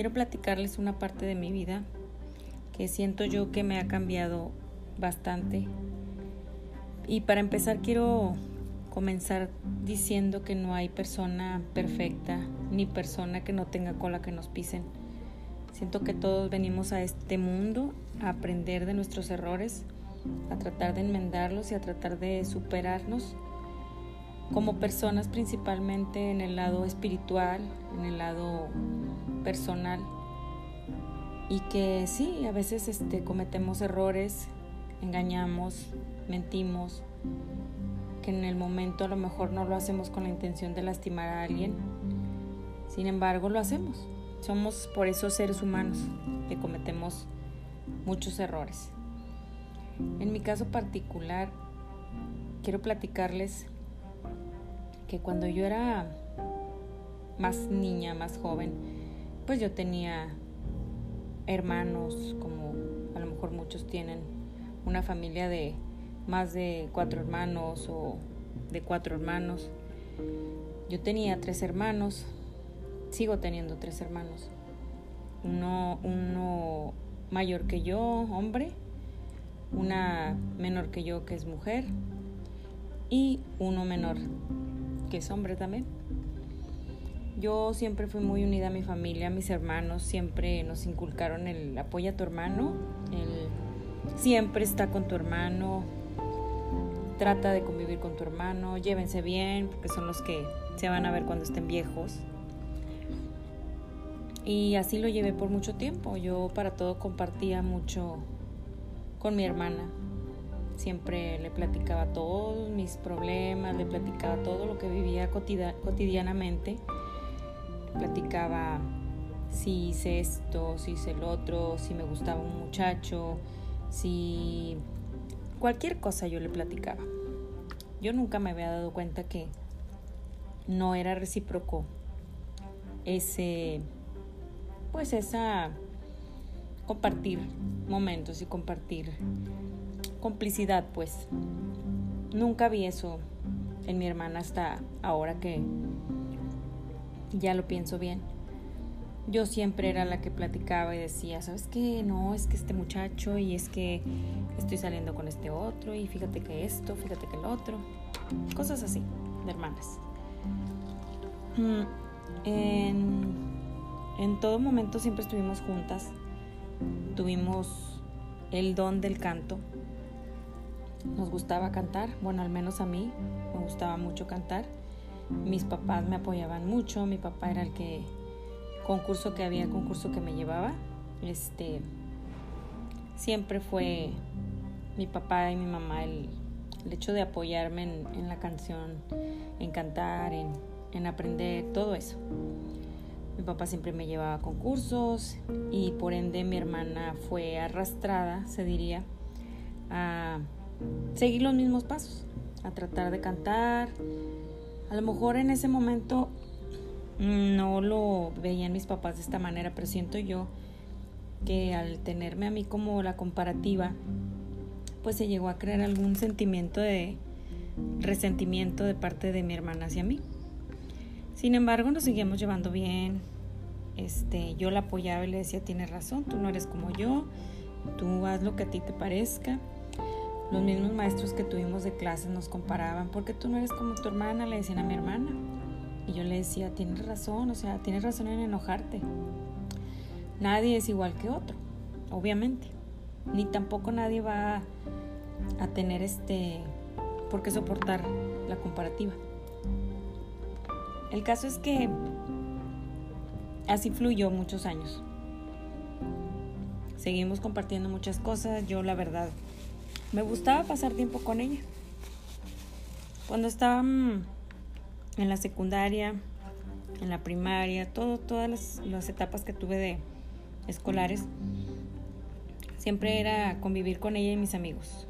quiero platicarles una parte de mi vida que siento yo que me ha cambiado bastante. Y para empezar quiero comenzar diciendo que no hay persona perfecta ni persona que no tenga cola que nos pisen. Siento que todos venimos a este mundo a aprender de nuestros errores, a tratar de enmendarlos y a tratar de superarnos como personas principalmente en el lado espiritual, en el lado personal. Y que sí, a veces este, cometemos errores, engañamos, mentimos, que en el momento a lo mejor no lo hacemos con la intención de lastimar a alguien. Sin embargo, lo hacemos. Somos por eso seres humanos que cometemos muchos errores. En mi caso particular, quiero platicarles que cuando yo era más niña, más joven, pues yo tenía hermanos, como a lo mejor muchos tienen, una familia de más de cuatro hermanos o de cuatro hermanos. Yo tenía tres hermanos, sigo teniendo tres hermanos. Uno, uno mayor que yo, hombre, una menor que yo, que es mujer, y uno menor, que es hombre también. Yo siempre fui muy unida a mi familia, a mis hermanos, siempre nos inculcaron el apoya a tu hermano, el siempre está con tu hermano, trata de convivir con tu hermano, llévense bien, porque son los que se van a ver cuando estén viejos. Y así lo llevé por mucho tiempo. Yo para todo compartía mucho con mi hermana. Siempre le platicaba todos mis problemas, le platicaba todo lo que vivía cotidianamente. Platicaba si hice esto, si hice el otro, si me gustaba un muchacho, si cualquier cosa yo le platicaba. Yo nunca me había dado cuenta que no era recíproco ese pues esa compartir momentos y compartir complicidad, pues. Nunca vi eso en mi hermana hasta ahora que ya lo pienso bien. Yo siempre era la que platicaba y decía, ¿sabes qué? No, es que este muchacho y es que estoy saliendo con este otro y fíjate que esto, fíjate que el otro. Cosas así, de hermanas. Mm, en en todo momento siempre estuvimos juntas, tuvimos el don del canto. Nos gustaba cantar, bueno, al menos a mí me gustaba mucho cantar. Mis papás me apoyaban mucho, mi papá era el que concurso que había, concurso que me llevaba. Este siempre fue mi papá y mi mamá el, hecho de apoyarme en, la canción, en cantar, en, en aprender, todo eso. Mi papá siempre me llevaba a concursos y por ende mi hermana fue arrastrada, se diría, a seguir los mismos pasos, a tratar de cantar. A lo mejor en ese momento no lo veían mis papás de esta manera, pero siento yo que al tenerme a mí como la comparativa, pues se llegó a crear algún sentimiento de resentimiento de parte de mi hermana hacia mí. Sin embargo, nos seguíamos llevando bien. Este, yo la apoyaba y le decía, tienes razón, tú no eres como yo, tú haz lo que a ti te parezca. Los mismos maestros que tuvimos de clases nos comparaban, porque tú no eres como tu hermana, le decían a mi hermana. Y yo le decía, tienes razón, o sea, tienes razón en enojarte. Nadie es igual que otro, obviamente. Ni tampoco nadie va a tener este por qué soportar la comparativa. El caso es que así fluyó muchos años. Seguimos compartiendo muchas cosas. Yo la verdad me gustaba pasar tiempo con ella. Cuando estaba mm, en la secundaria, en la primaria, todas las, etapas que tuve de escolares, siempre era convivir con ella y mis amigos.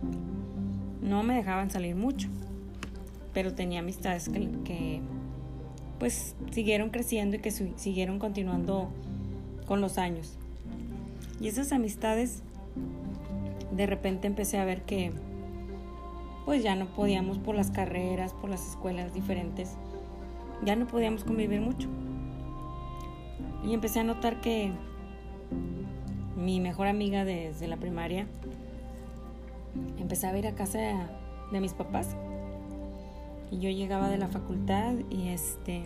No me dejaban salir mucho, pero tenía amistades que, que pues siguieron creciendo y que siguieron continuando con los años. Y esas amistades, de repente empecé a ver que pues ya no podíamos por las carreras, por las escuelas diferentes, ya no podíamos convivir mucho. Y empecé a notar que mi mejor amiga desde la primaria empezaba a ir a casa de mis papás. Y yo llegaba de la facultad y este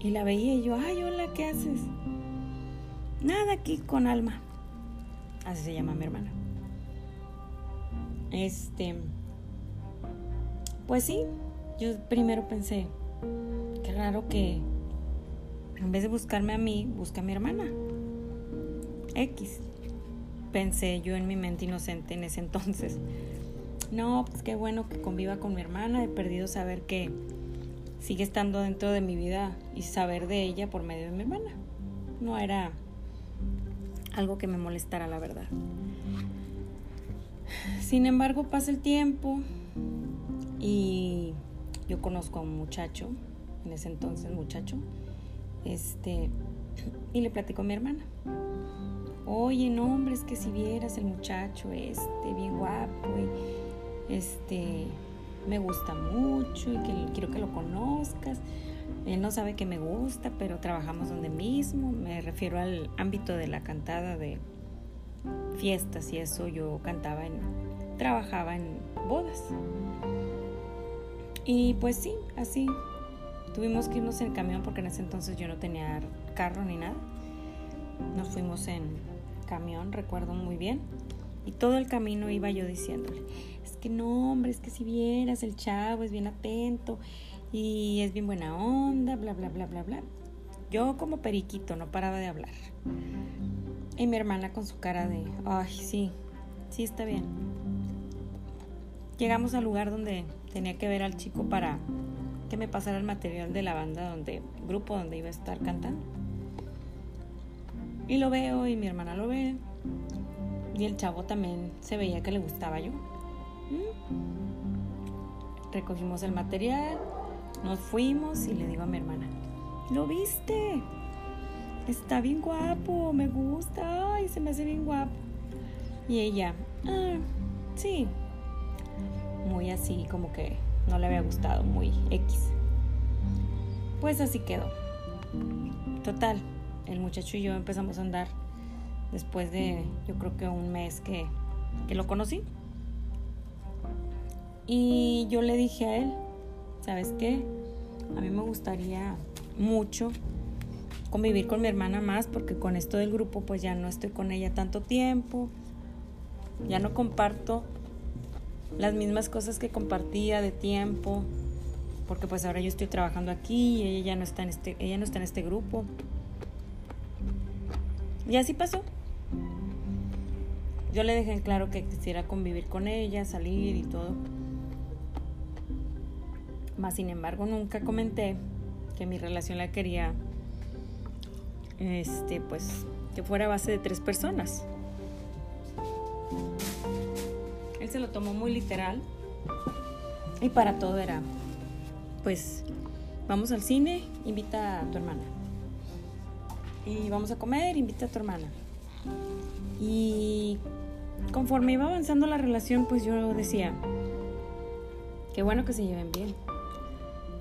y la veía y yo, "Ay, hola, ¿qué haces?" Nada aquí con Alma. Así se llama mi hermana. Este pues sí, yo primero pensé, qué raro que en vez de buscarme a mí, busca a mi hermana. X. Pensé yo en mi mente inocente en ese entonces. No, pues qué bueno que conviva con mi hermana. He perdido saber que sigue estando dentro de mi vida y saber de ella por medio de mi hermana. No era algo que me molestara, la verdad. Sin embargo, pasa el tiempo y yo conozco a un muchacho, en ese entonces muchacho, este, y le platico a mi hermana. Oye, no, hombre, es que si vieras el muchacho este, bien guapo, este, me gusta mucho y que quiero que lo conozcas. Él no sabe que me gusta, pero trabajamos donde mismo. Me refiero al ámbito de la cantada de fiestas y eso. Yo cantaba en, trabajaba en bodas. Y pues sí, así. Tuvimos que irnos en camión porque en ese entonces yo no tenía carro ni nada. Nos fuimos en camión, recuerdo muy bien. Y todo el camino iba yo diciéndole, es que no, hombre, es que si vieras, el chavo es bien atento y es bien buena onda, bla, bla, bla, bla, bla. Yo como periquito no paraba de hablar. Y mi hermana con su cara de, ay, sí, sí está bien. Llegamos al lugar donde tenía que ver al chico para que me pasara el material de la banda donde, grupo donde iba a estar cantando. Y lo veo y mi hermana lo ve. Y el chavo también se veía que le gustaba yo. Mm. Recogimos el material, nos fuimos y le digo a mi hermana, ¿lo viste? Está bien guapo, me gusta, ay, se me hace bien guapo. Y ella, ah, sí, muy así como que no le había gustado, muy X. Pues así quedó. Total, el muchacho y yo empezamos a andar después de yo creo que un mes que, que lo conocí. Y yo le dije a él, ¿sabes qué? A mí me gustaría mucho convivir con mi hermana más porque con esto del grupo pues ya no estoy con ella tanto tiempo, ya no comparto las mismas cosas que compartía de tiempo, porque pues ahora yo estoy trabajando aquí y ella ya no está en este, ella no está en este grupo. Y así pasó. Yo le dejé en claro que quisiera convivir con ella, salir y todo. Más sin embargo, nunca comenté que mi relación la quería este pues que fuera a base de tres personas se lo tomó muy literal y para todo era, pues, vamos al cine, invita a tu hermana. Y vamos a comer, invita a tu hermana. Y conforme iba avanzando la relación, pues yo decía, qué bueno que se lleven bien,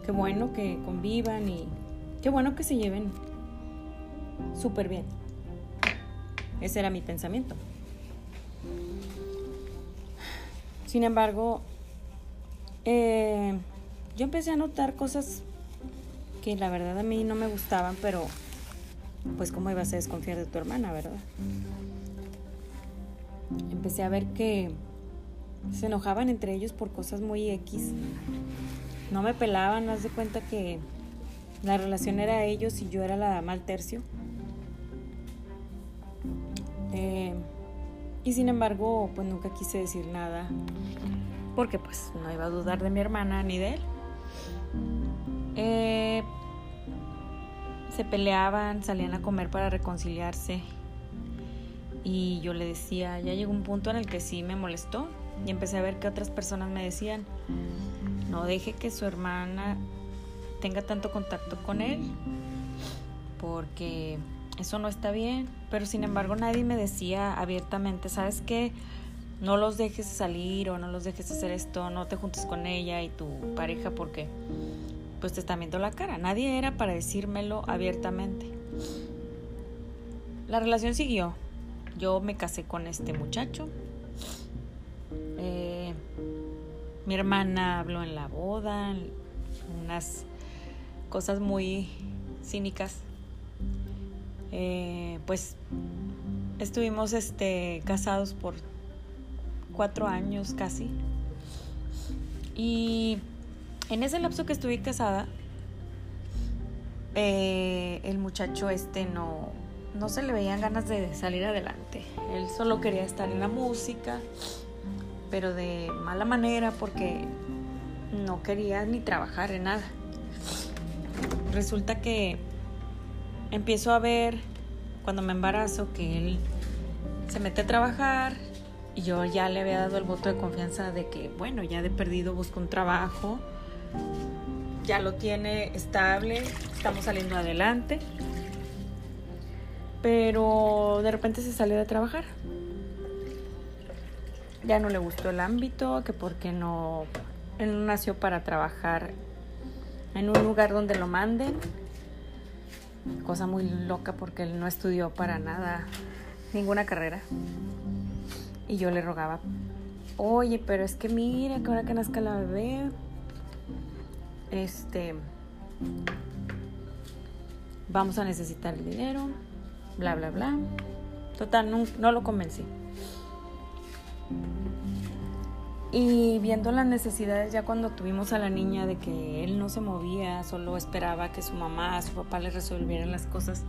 qué bueno que convivan y qué bueno que se lleven súper bien. Ese era mi pensamiento. Sin embargo, eh, yo empecé a notar cosas que la verdad a mí no me gustaban, pero pues cómo ibas a desconfiar de tu hermana, ¿verdad? Empecé a ver que se enojaban entre ellos por cosas muy X. No me pelaban, haz de cuenta que la relación era ellos y yo era la mal tercio. Eh, y sin embargo, pues nunca quise decir nada, porque pues no iba a dudar de mi hermana ni de él. Eh, se peleaban, salían a comer para reconciliarse. Y yo le decía, ya llegó un punto en el que sí me molestó. Y empecé a ver que otras personas me decían, no deje que su hermana tenga tanto contacto con él, porque eso no está bien, pero sin embargo nadie me decía abiertamente, ¿sabes qué? No los dejes salir o no los dejes hacer esto, no te juntes con ella y tu pareja porque pues te están viendo la cara. Nadie era para decírmelo abiertamente. la relación siguió. Yo me casé con este muchacho. Eh, mi hermana habló en la boda, unas cosas muy cínicas. Eh, pues estuvimos este, casados por cuatro años casi. Y en ese lapso que estuve casada, eh, el muchacho este no, no se le veían ganas de salir adelante. Él solo quería estar en la música, pero de mala manera porque no quería ni trabajar en nada. Resulta que empiezo a ver cuando me embarazo que él se mete a trabajar y yo ya le había dado el voto de confianza de que, bueno, ya de perdido busco un trabajo, ya lo tiene estable, estamos saliendo adelante, pero de repente se salió de trabajar. Ya no le gustó el ámbito, que porque no, él nació para trabajar en un lugar donde lo manden. Cosa muy loca porque él no estudió para nada, ninguna carrera. Y yo le rogaba, oye, pero es que mira que ahora que nazca la bebé, este, vamos a necesitar el dinero, bla, bla, bla. Total, no, no lo convencí. Y viendo las necesidades ya cuando tuvimos a la niña de que él no se movía, solo esperaba que su mamá, su papá le resolvieran las cosas,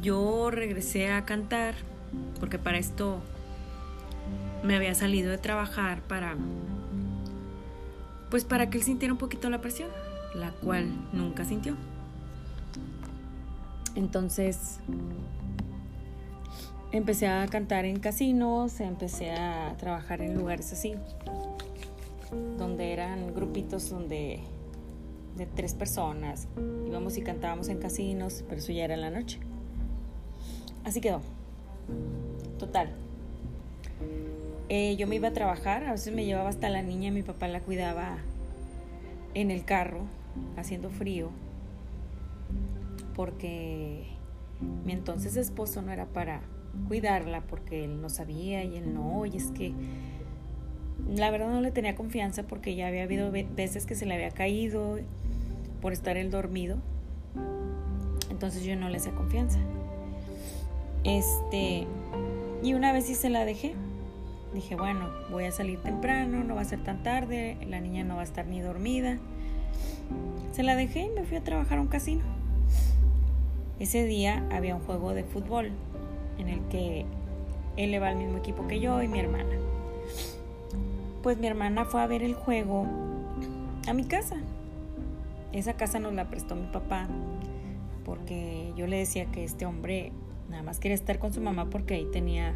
yo regresé a cantar, porque para esto me había salido de trabajar para pues para que él sintiera un poquito la presión, la cual nunca sintió. Entonces empecé a cantar en casinos, empecé a trabajar en lugares así, donde eran grupitos donde de tres personas íbamos y cantábamos en casinos, pero eso ya era en la noche. Así quedó. Total, eh, yo me iba a trabajar, a veces me llevaba hasta la niña, mi papá la cuidaba en el carro, haciendo frío, porque mi entonces esposo no era para cuidarla, porque él no sabía y él no, y es que la verdad no le tenía confianza porque ya había habido veces que se le había caído por estar él dormido, entonces yo no le hacía confianza. Este, y una vez sí se la dejé Dije, bueno, voy a salir temprano, no va a ser tan tarde, la niña no va a estar ni dormida. Se la dejé y me fui a trabajar a un casino. Ese día había un juego de fútbol en el que él le va al mismo equipo que yo y mi hermana. Pues mi hermana fue a ver el juego a mi casa. Esa casa nos la prestó mi papá porque yo le decía que este hombre nada más quería estar con su mamá porque ahí tenía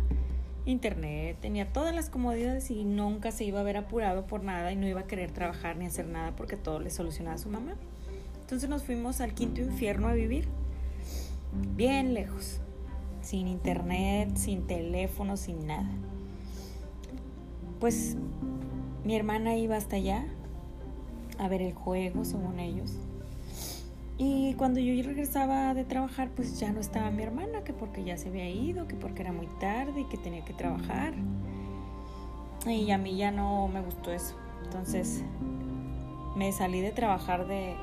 internet, tenía todas las comodidades y nunca se iba a ver apurado por nada y no iba a querer trabajar ni hacer nada porque todo le solucionaba a su mamá. Entonces nos fuimos al quinto infierno a vivir, bien lejos, sin internet, sin teléfono, sin nada. Pues mi hermana iba hasta allá a ver el juego, según ellos. Y cuando yo regresaba de trabajar, pues ya no estaba mi hermana, que porque ya se había ido, que porque era muy tarde y que tenía que trabajar. Y a mí ya no me gustó eso. Entonces me salí de trabajar de,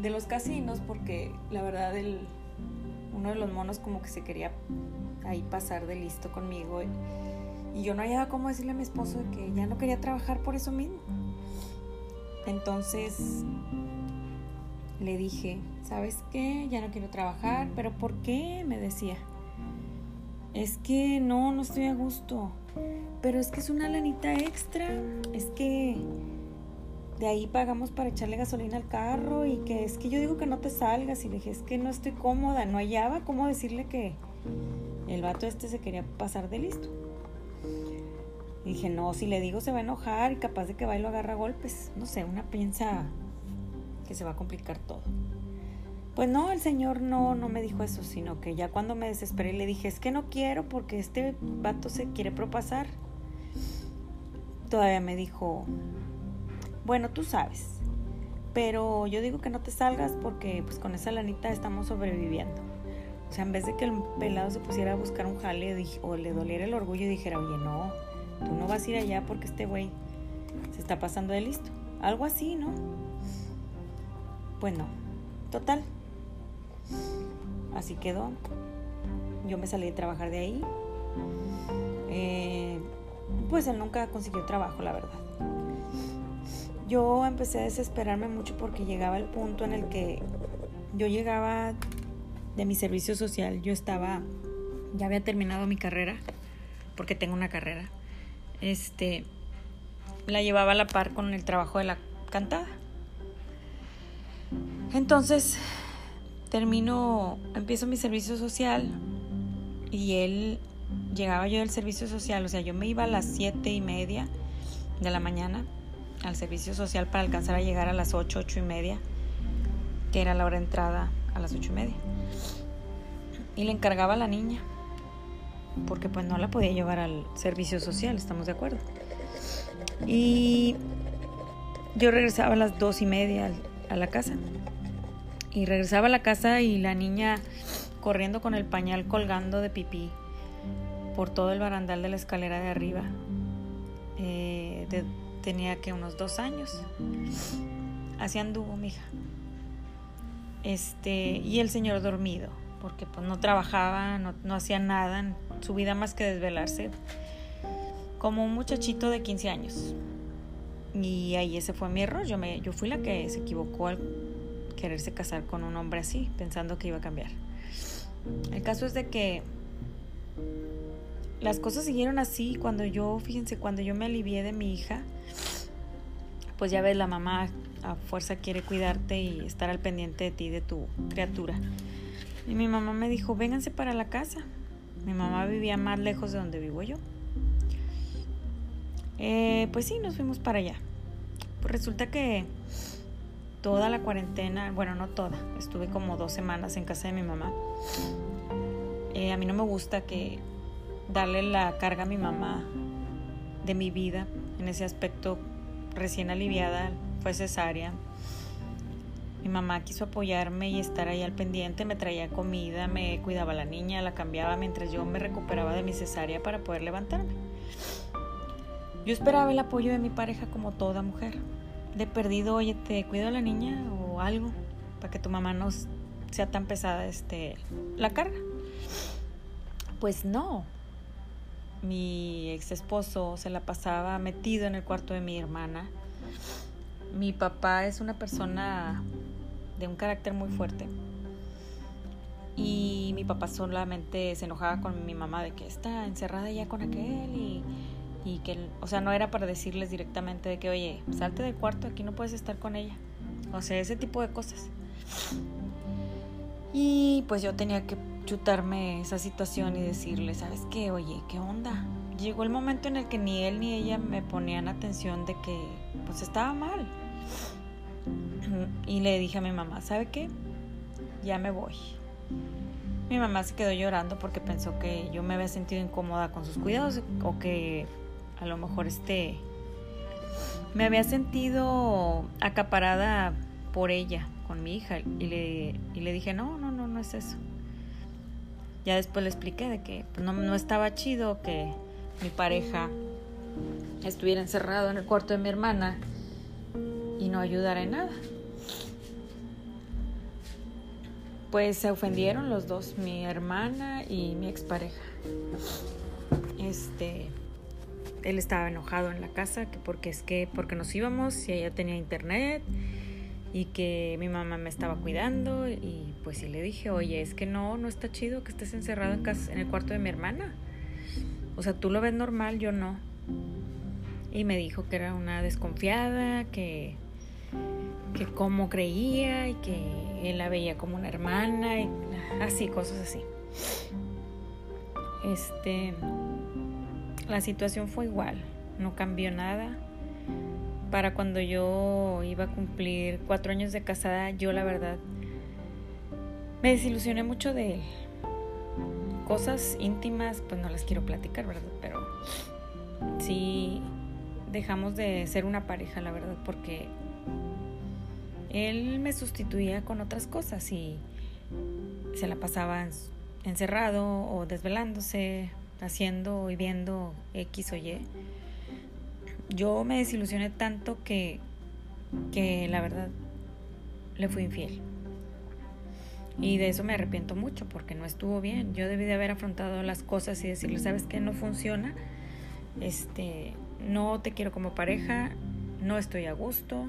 de los casinos porque la verdad el, uno de los monos como que se quería ahí pasar de listo conmigo. Y, yo no hallaba cómo decirle a mi esposo que ya no quería trabajar por eso mismo. Entonces le dije, ¿sabes qué? Ya no quiero trabajar, pero ¿por qué? Me decía. Es que no, no estoy a gusto. Pero es que es una lanita extra. Es que de ahí pagamos para echarle gasolina al carro y que es que yo digo que no te salgas. Y le dije, es que no estoy cómoda. No hallaba cómo decirle que el vato este se quería pasar de listo. Y dije, no, si le digo se va a enojar y capaz de que va y lo agarra a golpes. No sé, una piensa que se va a complicar todo. Pues no, el Señor no, no me dijo eso, sino que ya cuando me desesperé le dije, es que no quiero porque este vato se quiere propasar. Todavía me dijo, bueno, tú sabes, pero yo digo que no te salgas porque pues con esa lanita estamos sobreviviendo. O sea, en vez de que el pelado se pusiera a buscar un jale o le doliera el orgullo y dijera, oye, no, tú no vas a ir allá porque este güey se está pasando de listo. Algo así, ¿no? Pues no. Total. Así quedó. Yo me salí de trabajar de ahí. Eh, pues él nunca consiguió trabajo, la verdad. Yo empecé a desesperarme mucho porque llegaba el punto en el que yo llegaba de mi servicio social, yo estaba, ya había terminado mi carrera, porque tengo una carrera, este, la llevaba a la par con el trabajo de la cantada. Entonces, termino, empiezo mi servicio social y él, llegaba yo del servicio social, o sea, yo me iba a las siete y media de la mañana al servicio social para alcanzar a llegar a las ocho, ocho y media, que era la hora de entrada a las ocho y media. Y le encargaba a la niña, porque pues no la podía llevar al servicio social, estamos de acuerdo. Y yo regresaba a las dos y media a la casa. Y regresaba a la casa y la niña corriendo con el pañal colgando de pipí por todo el barandal de la escalera de arriba. Eh, tenía que unos dos años. Así anduvo mi hija. Este, y el señor dormido, porque pues no trabajaba, no, no hacía nada en su vida más que desvelarse, como un muchachito de 15 años. Y ahí ese fue mi error. Yo, me, yo fui la que se equivocó al quererse casar con un hombre así, pensando que iba a cambiar. El caso es de que las cosas siguieron así cuando yo, fíjense, cuando yo me alivié de mi hija, pues ya ves, la mamá a fuerza quiere cuidarte y estar al pendiente de ti, de tu criatura. Y mi mamá me dijo, vénganse para la casa. Mi mamá vivía más lejos de donde vivo yo. Eh, pues sí, nos fuimos para allá. Pues resulta que toda la cuarentena, bueno, no toda, estuve como dos semanas en casa de mi mamá. Eh, a mí no me gusta que darle la carga a mi mamá de mi vida en ese aspecto recién aliviada, fue cesárea. Mi mamá quiso apoyarme y estar ahí al pendiente, me traía comida, me cuidaba la niña, la cambiaba mientras yo me recuperaba de mi cesárea para poder levantarme. Yo esperaba el apoyo de mi pareja como toda mujer. De perdido, oye, te cuido a la niña o algo para que tu mamá no sea tan pesada este, la carga. Pues no, mi ex esposo se la pasaba metido en el cuarto de mi hermana. Mi papá es una persona de un carácter muy fuerte. Y mi papá solamente se enojaba con mi mamá de que está encerrada ya con aquel y, y que, o sea, no era para decirles directamente de que, oye, salte del cuarto, aquí no puedes estar con ella. O sea, ese tipo de cosas. Y pues yo tenía que chutarme esa situación y decirle, ¿sabes qué? Oye, ¿qué onda? Llegó el momento en el que ni él ni ella me ponían atención de que pues estaba mal. Y le dije a mi mamá, ¿sabe qué? Ya me voy. Mi mamá se quedó llorando porque pensó que yo me había sentido incómoda con sus cuidados o que a lo mejor este me había sentido acaparada por ella, con mi hija. Y le, y le dije, no, no, no, no es eso. Ya después le expliqué de que pues, no, no estaba chido que mi pareja estuviera encerrado en el cuarto de mi hermana y no ayudara en nada. Pues se ofendieron los dos, mi hermana y mi expareja. Este, él estaba enojado en la casa que porque es que porque nos íbamos y ella tenía internet y que mi mamá me estaba cuidando y pues sí le dije, oye, es que no, no está chido que estés encerrado en, el cuarto de mi hermana. O sea, tú lo ves normal, yo no. Y me dijo que era una desconfiada, que, que cómo creía y que él la veía como una hermana y así, cosas así. Este, la situación fue igual, no cambió nada para cuando yo iba a cumplir cuatro años de casada, yo la verdad me desilusioné mucho de él. Cosas íntimas, pues no las quiero platicar, ¿verdad? Pero sí dejamos de ser una pareja, la verdad, porque él me sustituía con otras cosas y se la pasaba encerrado o desvelándose, haciendo y viendo X o Y. Yo me desilusioné tanto que, que la verdad le fui infiel. Y de eso me arrepiento mucho porque no estuvo bien. Yo debí de haber afrontado las cosas y decirle, ¿sabes qué? No funciona. Este, no te quiero como pareja, no estoy a gusto.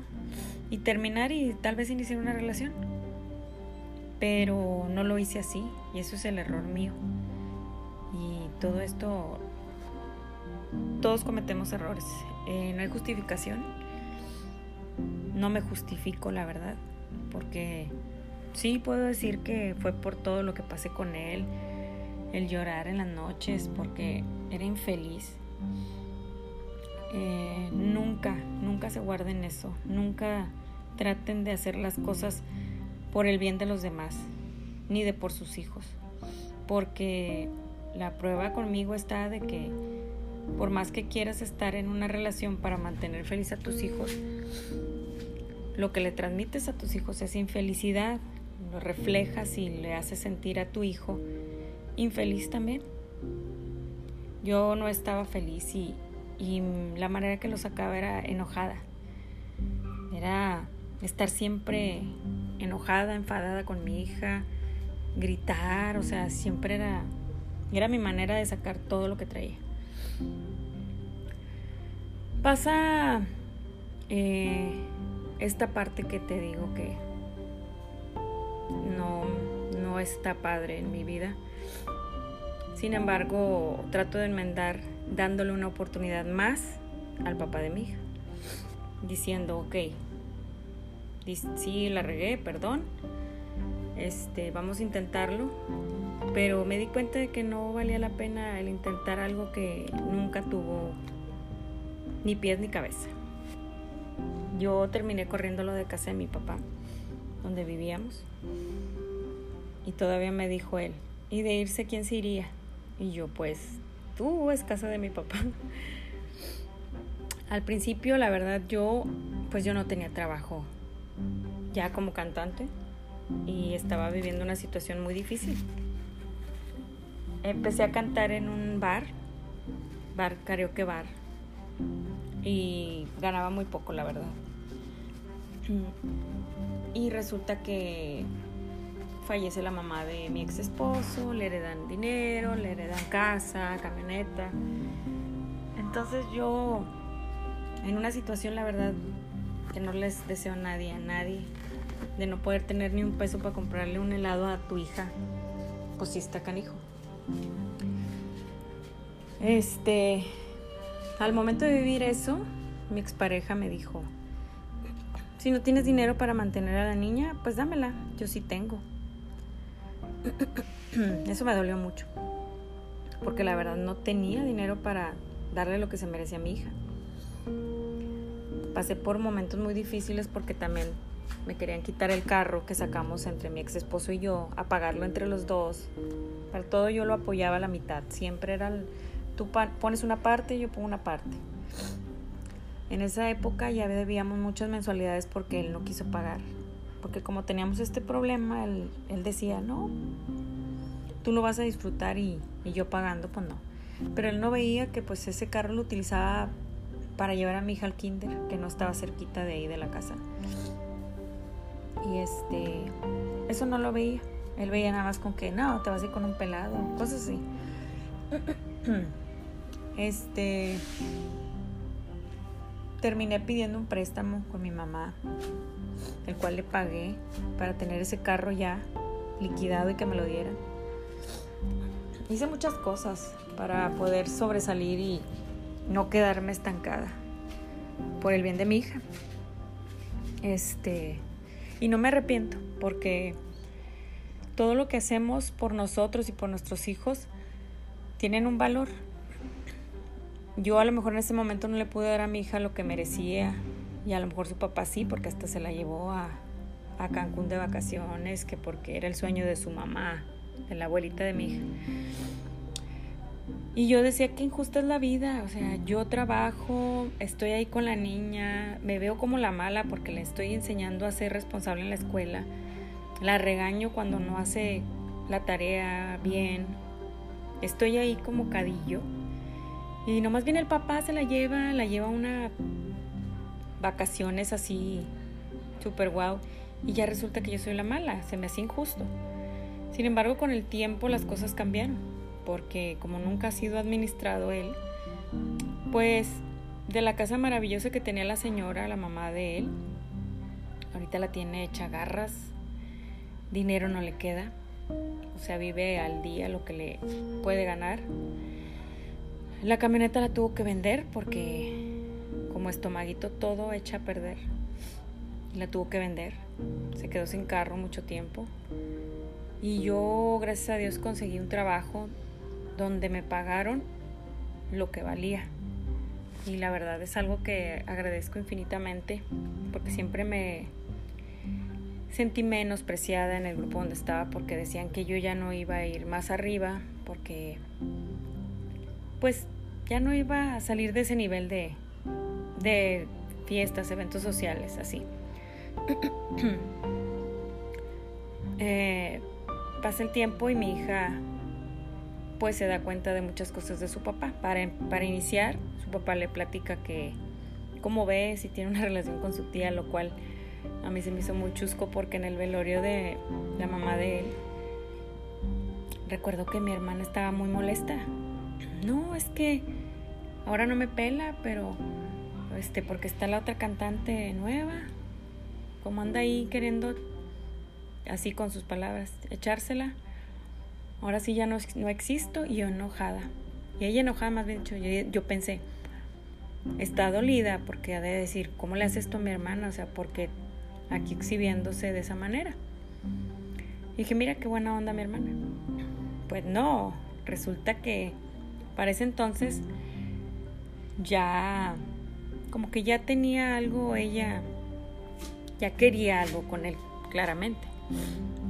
Y terminar y tal vez iniciar una relación. Pero no lo hice así y eso es el error mío. Y todo esto, todos cometemos errores. Eh, no hay justificación. No me justifico, la verdad, porque sí puedo decir que fue por todo lo que pasé con él, el llorar en las noches, porque era infeliz. Eh, nunca, nunca se guarden eso, nunca traten de hacer las cosas por el bien de los demás, ni de por sus hijos, porque la prueba conmigo está de que por más que quieras estar en una relación para mantener feliz a tus hijos, lo que le transmites a tus hijos es infelicidad, lo reflejas y le haces sentir a tu hijo infeliz también. Yo no estaba feliz y, y la manera que lo sacaba era enojada. Era estar siempre enojada, enfadada con mi hija, gritar, o sea, siempre era, era mi manera de sacar todo lo que traía. Pasa eh, esta parte que te digo que no, no está padre en mi vida. Sin embargo, trato de enmendar dándole una oportunidad más al papá de mi hija, diciendo, ok, sí, la regué, perdón, este, vamos a intentarlo, pero me di cuenta de que no valía la pena el intentar algo que nunca tuvo ni pies ni cabeza. Yo terminé corriendo lo de casa de mi papá, donde vivíamos, y todavía me dijo él, ¿y de irse quién se iría? Y yo, pues, tú es casa de mi papá. Al principio, la verdad, yo, pues yo no tenía trabajo ya como cantante y estaba viviendo una situación muy difícil. Empecé a cantar en un bar, bar karaoke bar, y ganaba muy poco, la verdad. Y resulta que fallece la mamá de mi ex esposo, le heredan dinero, le heredan casa, camioneta. Entonces yo, en una situación, la verdad, que no les deseo a nadie, a nadie, de no poder tener ni un peso para comprarle un helado a tu hija, pues sí está canijo. Este, al momento de vivir eso, mi expareja me dijo, si no tienes dinero para mantener a la niña, pues dámela, yo sí tengo. Eso me dolió mucho, porque la verdad no tenía dinero para darle lo que se merecía a mi hija. Pasé por momentos muy difíciles porque también me querían quitar el carro que sacamos entre mi ex esposo y yo, a pagarlo entre los dos. Para todo yo lo apoyaba a la mitad. Siempre era, tú pones una parte y yo pongo una parte. En esa época ya debíamos muchas mensualidades porque él no quiso pagar. Porque como teníamos este problema, él, decía, no, tú lo vas a disfrutar y, y yo pagando, pues no. Pero él no veía que pues ese carro lo utilizaba para llevar a mi hija al kinder, que no estaba cerquita de ahí de la casa. Y este, eso no lo veía. Él veía nada más con que, no, te vas a ir con un pelado, cosas así. Este, terminé pidiendo un préstamo con mi mamá, el cual le pagué para tener ese carro ya liquidado y que me lo dieran. Hice muchas cosas para poder sobresalir y no quedarme estancada por el bien de mi hija. Este, y no me arrepiento porque todo lo que hacemos por nosotros y por nuestros hijos tienen un valor. Yo a lo mejor en ese momento no le pude dar a mi hija lo que merecía y a lo mejor su papá sí, porque hasta se la llevó a, a Cancún de vacaciones, que porque era el sueño de su mamá, de la abuelita de mi hija. Y yo decía que injusta es la vida, o sea, yo trabajo, estoy ahí con la niña, me veo como la mala porque le estoy enseñando a ser responsable en la escuela, la regaño cuando no hace la tarea bien. Estoy ahí como cadillo. Y nomás viene el papá, se la lleva, la lleva a una vacaciones así super guau. Y ya resulta que yo soy la mala, se me hace injusto. Sin embargo, con el tiempo las cosas cambiaron, porque como nunca ha sido administrado él, pues de la casa maravillosa que tenía la señora, la mamá de él, ahorita la tiene hecha garras, dinero no le queda, o sea, vive al día lo que le puede ganar. La camioneta la tuvo que vender porque como estomaguito todo echa a perder. La tuvo que vender. Se quedó sin carro mucho tiempo. Y yo, gracias a Dios, conseguí un trabajo donde me pagaron lo que valía. Y la verdad es algo que agradezco infinitamente porque siempre me sentí menospreciada en el grupo donde estaba porque decían que yo ya no iba a ir más arriba porque pues ya no iba a salir de ese nivel de, de fiestas, eventos sociales, así. eh, pasa el tiempo y mi hija pues se da cuenta de muchas cosas de su papá. Para, para iniciar, su papá le platica que cómo ve, si tiene una relación con su tía, lo cual a mí se me hizo muy chusco porque en el velorio de la mamá de él, recuerdo que mi hermana estaba muy molesta. No, es que ahora no me pela, pero este, porque está la otra cantante nueva, como anda ahí queriendo, así con sus palabras, echársela. Ahora sí ya no, no existo y yo enojada. Y ella enojada más bien dicho, yo, yo pensé, está dolida porque ha de decir, ¿cómo le haces esto a mi hermana? O sea, porque aquí exhibiéndose de esa manera. Y dije, mira qué buena onda mi hermana. Pues no, resulta que para ese entonces ya, como que ya tenía algo ella ya quería algo con él, claramente.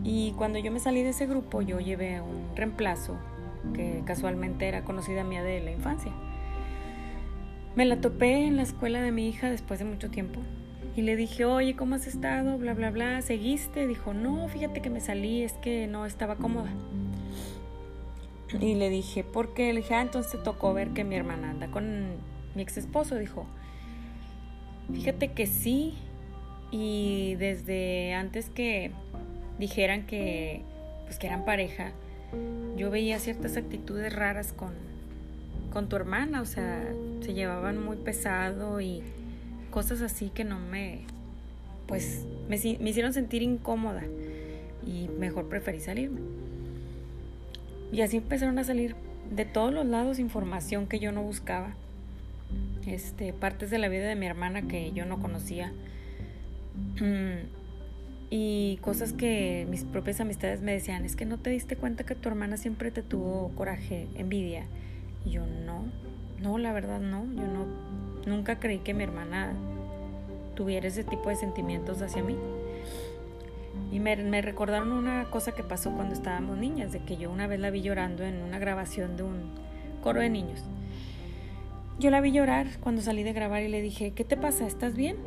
Y cuando yo me salí de ese grupo, yo llevé un reemplazo que casualmente era conocida mía de la infancia. Me la topé en la escuela de mi hija después de mucho tiempo y le dije, oye, ¿cómo has estado? Bla, bla, bla, ¿seguiste? Dijo, no, fíjate que me salí, es que no estaba cómoda. Y le dije, ¿por qué? Le dije, ah, entonces tocó ver que mi hermana anda con mi ex esposo. Dijo, fíjate que sí, y desde antes que dijeran que pues que eran pareja, yo veía ciertas actitudes raras con, con tu hermana, o sea, se llevaban muy pesado y cosas así que no me, pues me, me hicieron sentir incómoda y mejor preferí salirme. Y así empezaron a salir de todos los lados información que yo no buscaba, este, partes de la vida de mi hermana que yo no conocía y cosas que mis propias amistades me decían, es que no te diste cuenta que tu hermana siempre te tuvo coraje, envidia. Y yo no, no, la verdad no, yo no, nunca creí que mi hermana tuviera ese tipo de sentimientos hacia mí. Y me, me, recordaron una cosa que pasó cuando estábamos niñas, de que yo una vez la vi llorando en una grabación de un coro de niños. Yo la vi llorar cuando salí de grabar y le dije, ¿qué te pasa? ¿Estás bien?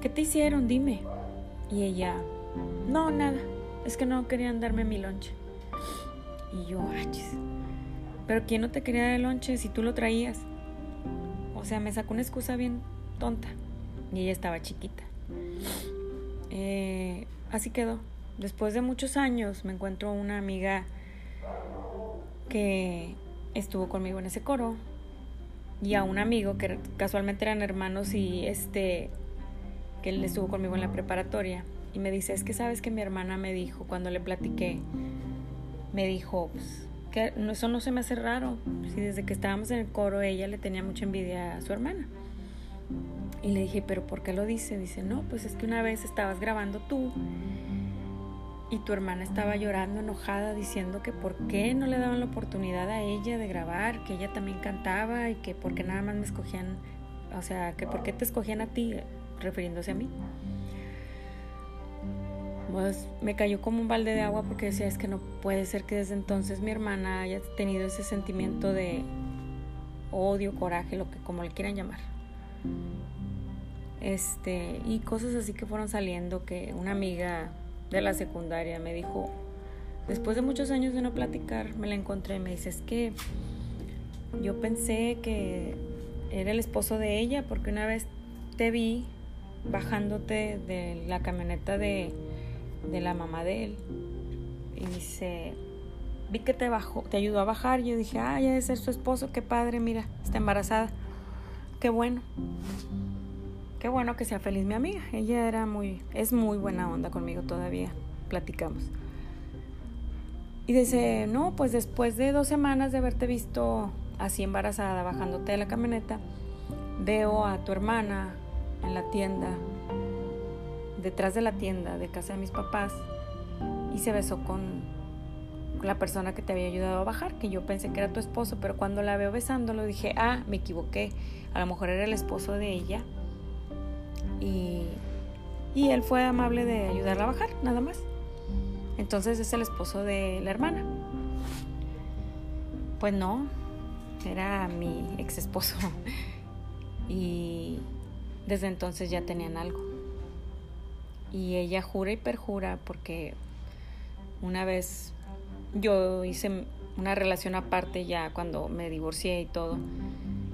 ¿Qué te hicieron? Dime. Y ella, no, nada. Es que no querían darme mi lonche. Y yo, achis. Pero ¿quién no te quería dar el lonche si tú lo traías? O sea, me sacó una excusa bien tonta. Y ella estaba chiquita. Eh, así quedó. Después de muchos años me encuentro una amiga que estuvo conmigo en ese coro y a un amigo que casualmente eran hermanos y este que él estuvo conmigo en la preparatoria y me dice, es que sabes que mi hermana me dijo cuando le platiqué, me dijo, pues, que eso no se me hace raro, si desde que estábamos en el coro ella le tenía mucha envidia a su hermana. Y le dije, pero ¿por qué lo dice? Dice, no, pues es que una vez estabas grabando tú y tu hermana estaba llorando, enojada, diciendo que por qué no le daban la oportunidad a ella de grabar, que ella también cantaba y que por qué nada más me escogían, o sea, que por qué te escogían a ti, refiriéndose a mí. Pues me cayó como un balde de agua porque decía, es que no puede ser que desde entonces mi hermana haya tenido ese sentimiento de odio, coraje, lo que como le quieran llamar. Este, y cosas así que fueron saliendo que una amiga de la secundaria me dijo, después de muchos años de no platicar, me la encontré y me dice, es que yo pensé que era el esposo de ella porque una vez te vi bajándote de la camioneta de, de la mamá de él. Y dice, vi que te bajó, te ayudó a bajar. Yo dije, ah, ya debe ser su esposo, qué padre, mira, está embarazada. Qué bueno. Qué bueno que sea feliz mi amiga. Ella era muy, es muy buena onda conmigo todavía. Platicamos. Y dice, no, pues después de dos semanas de haberte visto así embarazada, bajándote de la camioneta, veo a tu hermana en la tienda, detrás de la tienda de casa de mis papás, y se besó con la persona que te había ayudado a bajar, que yo pensé que era tu esposo, pero cuando la veo besándolo dije, ah, me equivoqué, a lo mejor era el esposo de ella. Y, y él fue amable de ayudarla a bajar, nada más. Entonces es el esposo de la hermana. Pues no, era mi ex esposo. y desde entonces ya tenían algo. Y ella jura y perjura porque una vez yo hice una relación aparte ya cuando me divorcié y todo.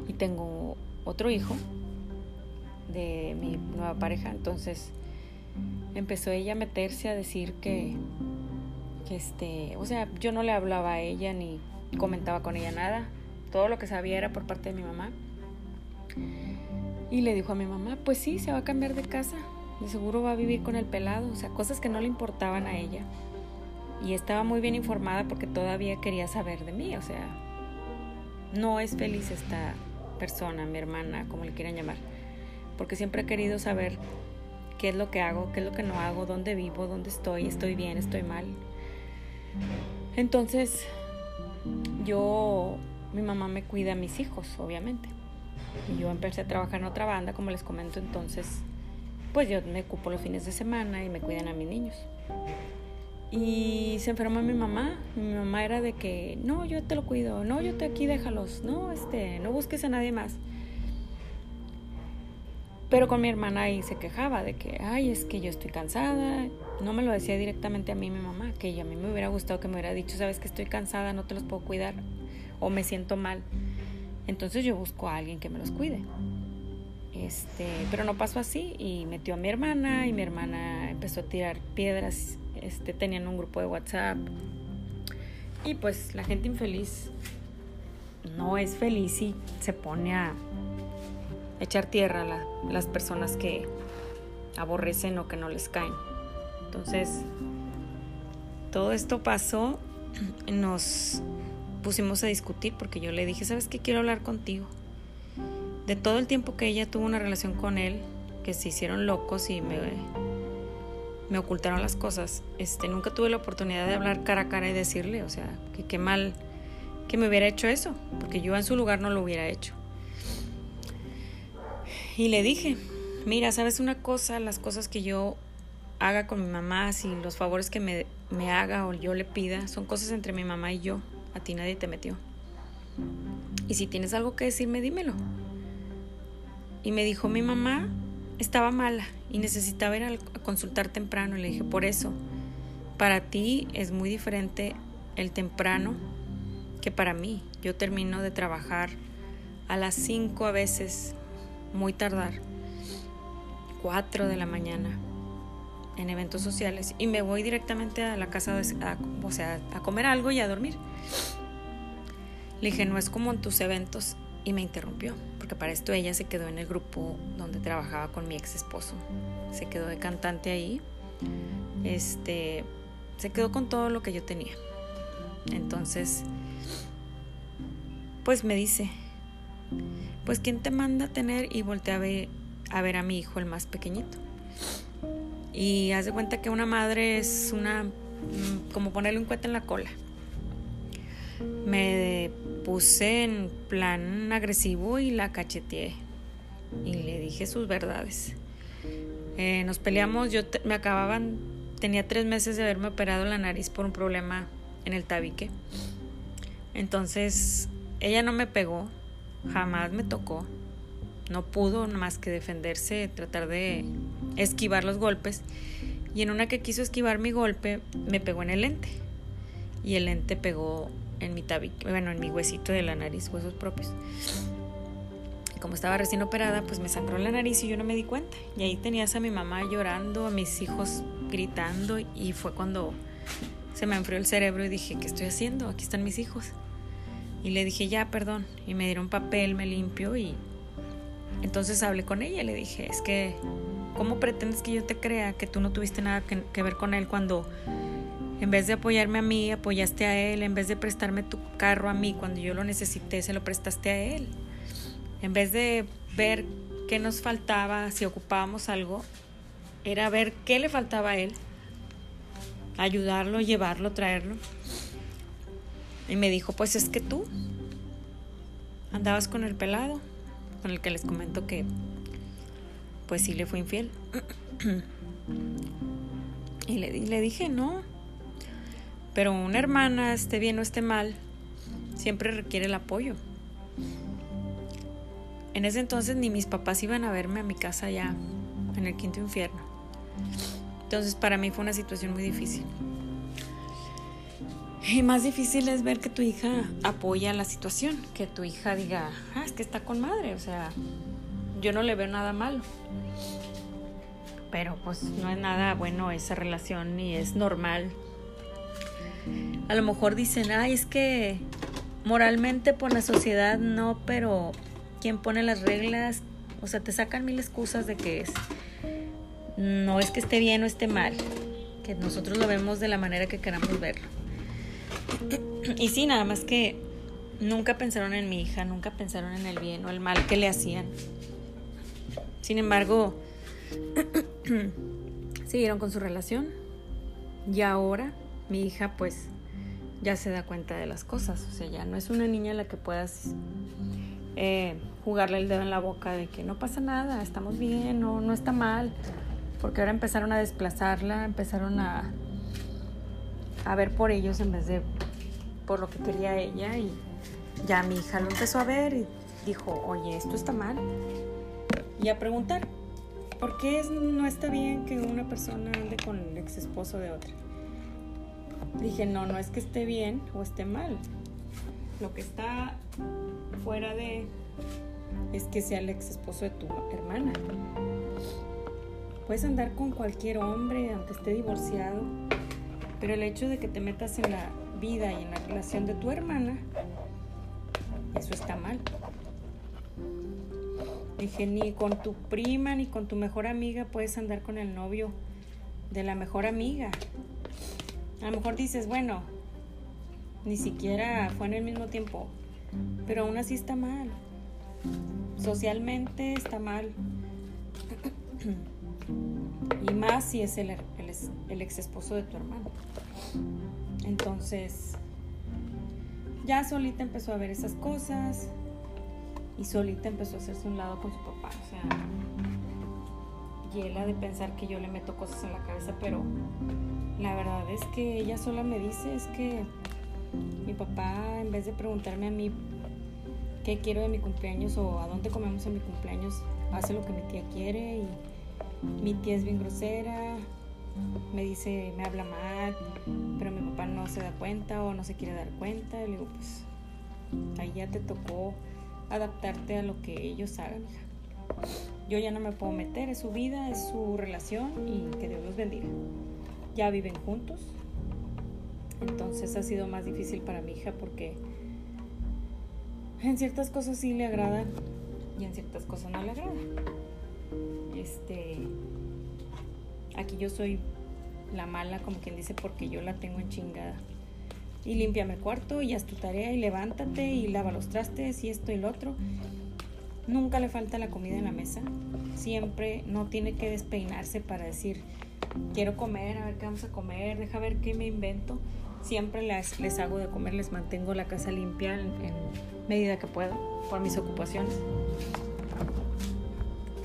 Y tengo otro hijo de mi nueva pareja. Entonces empezó ella a meterse a decir que, que este, o sea, yo no le hablaba a ella ni comentaba con ella nada. Todo lo que sabía era por parte de mi mamá. Y le dijo a mi mamá, pues sí, se va a cambiar de casa. De seguro va a vivir con el pelado. O sea, cosas que no le importaban a ella y estaba muy bien informada porque todavía quería saber de mí, o sea, no es feliz esta persona, mi hermana, como le quieran llamar, porque siempre he querido saber qué es lo que hago, qué es lo que no hago, dónde vivo, dónde estoy, estoy bien, estoy mal. Entonces, yo, mi mamá me cuida a mis hijos, obviamente. Y yo empecé a trabajar en otra banda, como les comento, entonces, pues yo me ocupo los fines de semana y me cuidan a mis niños. Y se enfermó mi mamá. Mi mamá era de que, no, yo te lo cuido, no, yo te aquí déjalos, no, este, no busques a nadie más. Pero con mi hermana ahí se quejaba de que, ay, es que yo estoy cansada. No me lo decía directamente a mí mi mamá, que a mí me hubiera gustado que me hubiera dicho, sabes que estoy cansada, no te los puedo cuidar o me siento mal. Entonces yo busco a alguien que me los cuide. Este, pero no pasó así y metió a mi hermana y mi hermana empezó a tirar piedras este, tenían un grupo de WhatsApp. Y pues la gente infeliz no es feliz y se pone a echar tierra a las personas que aborrecen o que no les caen. Entonces, todo esto pasó, nos pusimos a discutir porque yo le dije, ¿sabes qué? Quiero hablar contigo. De todo el tiempo que ella tuvo una relación con él, que se hicieron locos y me me ocultaron las cosas. Este, nunca tuve la oportunidad de hablar cara a cara y decirle, o sea, que qué mal que me hubiera hecho eso, porque yo en su lugar no lo hubiera hecho. Y le dije, mira, ¿sabes una cosa? Las cosas que yo haga con mi mamá, si los favores que me, me haga o yo le pida, son cosas entre mi mamá y yo. A ti nadie te metió. Y si tienes algo que decirme, dímelo. Y me dijo mi mamá estaba mala y necesitaba ir a consultar temprano. Le dije, por eso, para ti es muy diferente el temprano que para mí. Yo termino de trabajar a las 5 a veces, muy tardar, 4 de la mañana en eventos sociales y me voy directamente a la casa, o sea, a comer algo y a dormir. Le dije, no es como en tus eventos y me interrumpió, porque para esto ella se quedó en el grupo donde trabajaba con mi ex esposo. Se quedó de cantante ahí. Este, se quedó con todo lo que yo tenía. Entonces, pues me dice, pues ¿quién te manda a tener? Y volteé a ver, a ver a mi hijo, el más pequeñito. Y haz de cuenta que una madre es una, mm, como ponerle un cuete en la cola me puse en plan agresivo y la cacheteé y le dije sus verdades. Eh, nos peleamos, yo me acababan, tenía tres meses de haberme operado la nariz por un problema en el tabique. Entonces, ella no me pegó, jamás me tocó, no pudo más que defenderse, tratar de esquivar los golpes. Y en una que quiso esquivar mi golpe, me pegó en el lente. y el lente pegó en mi tabique, bueno, en mi huesito de la nariz, huesos propios. como estaba recién operada, pues me sangró la nariz y yo no me di cuenta. Y ahí tenías a mi mamá llorando, a mis hijos gritando y fue cuando se me enfrió el cerebro y dije, ¿qué estoy haciendo? Aquí están mis hijos. Y le dije, ya, perdón. Y me dieron papel, me limpio y entonces hablé con ella y le dije, es que, ¿cómo pretendes que yo te crea que tú no tuviste nada que, que ver con él cuando en vez de apoyarme a mí, apoyaste a él. En vez de prestarme tu carro a mí cuando yo lo necesité, se lo prestaste a él. En vez de ver qué nos faltaba, si ocupábamos algo, era ver qué le faltaba a él. Ayudarlo, llevarlo, traerlo. Y me dijo, pues es que tú andabas con el pelado, con el que les comento que pues sí le fue infiel. y le, dije, no, pero una hermana, esté bien o esté mal, siempre requiere el apoyo. En ese entonces ni mis papás iban a verme a mi casa ya, en el quinto infierno. Entonces para mí fue una situación muy difícil. Y más difícil es ver que tu hija apoya la situación, que tu hija diga, ah, es que está con madre, o sea, yo no le veo nada malo. Pero pues no es nada bueno esa relación ni es normal a lo mejor dicen, ay, es que moralmente por la sociedad no, pero quien pone las reglas, o sea, te sacan mil excusas de que es, no es que esté bien o esté mal, que nosotros lo vemos de la manera que queramos verlo. Y sí, nada más que nunca pensaron en mi hija, nunca pensaron en el bien o el mal que le hacían. Sin embargo, siguieron con su relación y ahora mi hija pues ya se da cuenta de las cosas. O sea, ya no es una niña a la que puedas eh, jugarle el dedo en la boca de que no pasa nada, estamos bien, no, no está mal. Porque ahora empezaron a desplazarla, empezaron a, a ver por ellos en vez de por lo que quería ella. Y ya mi hija lo empezó a ver y dijo, oye, esto está mal. Y a preguntar, ¿por qué no está bien que una persona ande con el ex esposo de otra? dije, no, no es que esté bien o esté mal. Lo que está fuera de es que sea el ex esposo de tu hermana. Puedes andar con cualquier hombre, aunque esté divorciado, pero el hecho de que te metas en la vida y en la relación de tu hermana, eso está mal. Dije, ni con tu prima ni con tu mejor amiga puedes andar con el novio de la mejor amiga. A lo mejor dices, bueno, ni siquiera fue en el mismo tiempo, pero aún así está mal. Socialmente está mal. y más si es el, el, ex esposo de tu hermano. Entonces, ya solita empezó a ver esas cosas y solita empezó a hacerse un lado con su papá. O sea, y él ha de pensar que yo le meto cosas en la cabeza, pero la verdad es que ella sola me dice, es que mi papá en vez de preguntarme a mí qué quiero de mi cumpleaños o a dónde comemos en mi cumpleaños, hace lo que mi tía quiere y mi tía es bien grosera, me dice, me habla mal, pero mi papá no se da cuenta o no se quiere dar cuenta. Y le digo, pues ahí ya te tocó adaptarte a lo que ellos hagan. Yo ya no me puedo meter, es su vida, es su relación y que Dios los bendiga ya viven juntos. Entonces ha sido más difícil para mi hija porque en ciertas cosas sí le agrada y en ciertas cosas no le agrada. Este aquí yo soy la mala, como quien dice, porque yo la tengo en chingada. Y límpiame el cuarto y haz tu tarea y levántate y lava los trastes y esto y lo otro. Nunca le falta la comida en la mesa. Siempre no tiene que despeinarse para decir, quiero comer, a ver qué vamos a comer, deja ver qué me invento. Siempre les, les hago de comer, les mantengo la casa limpia en, medida que puedo por mis ocupaciones.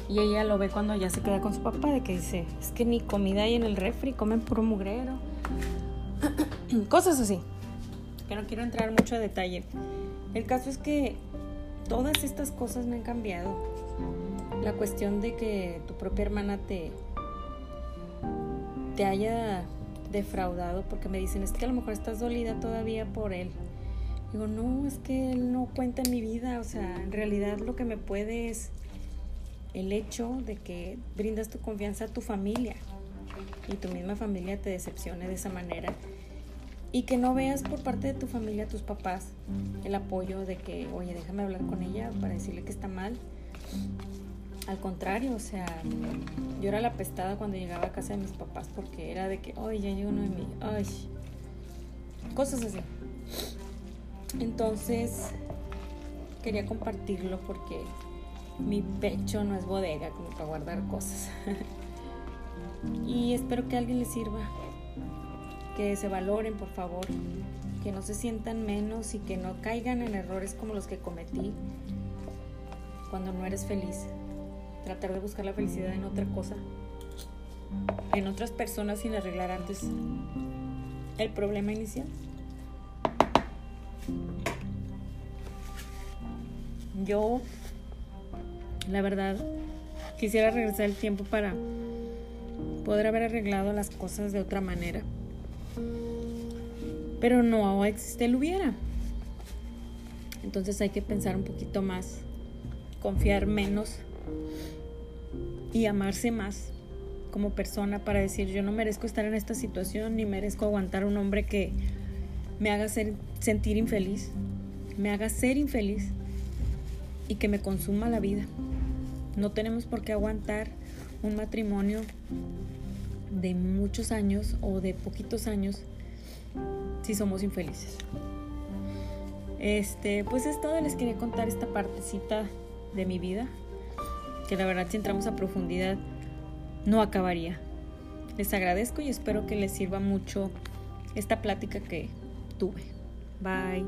Y ella lo ve cuando ya se queda con su papá, de que dice, es que ni comida hay en el refri, comen puro mugrero. Cosas así, que no quiero entrar mucho a detalle. El caso es que todas estas cosas me han cambiado. La cuestión de que tu propia hermana te, te haya defraudado porque me dicen, es que a lo mejor estás dolida todavía por él. Digo, no, es que él no cuenta en mi vida, o sea, en realidad lo que me puede es el hecho de que brindas tu confianza a tu familia y tu misma familia te decepcione de esa manera y que no veas por parte de tu familia, tus papás, el apoyo de que, oye, déjame hablar con ella para decirle que está mal. Al contrario, o sea, yo era la pestada cuando llegaba a casa de mis papás porque era de que, oye, ya llegó uno de mí, ay, cosas así. Entonces, quería compartirlo porque mi pecho no es bodega como para guardar cosas. y espero que alguien le sirva que se valoren, por favor, que no se sientan menos y que no caigan en errores como los que cometí cuando no eres feliz. Tratar de buscar la felicidad en otra cosa, en otras personas sin arreglar antes el problema inicial. Yo, la verdad, quisiera regresar el tiempo para poder haber arreglado las cosas de otra manera. Pero no existe el hubiera. Entonces hay que pensar un poquito más, confiar menos y amarse más como persona para decir yo no merezco estar en esta situación ni merezco aguantar un hombre que me haga ser, sentir infeliz, me haga ser infeliz y que me consuma la vida. No tenemos por qué aguantar un matrimonio de muchos años o de poquitos años si somos infelices. Este, pues es todo, les quería contar esta partecita de mi vida, que la verdad si entramos a profundidad no acabaría. Les agradezco y espero que les sirva mucho esta plática que tuve. Bye.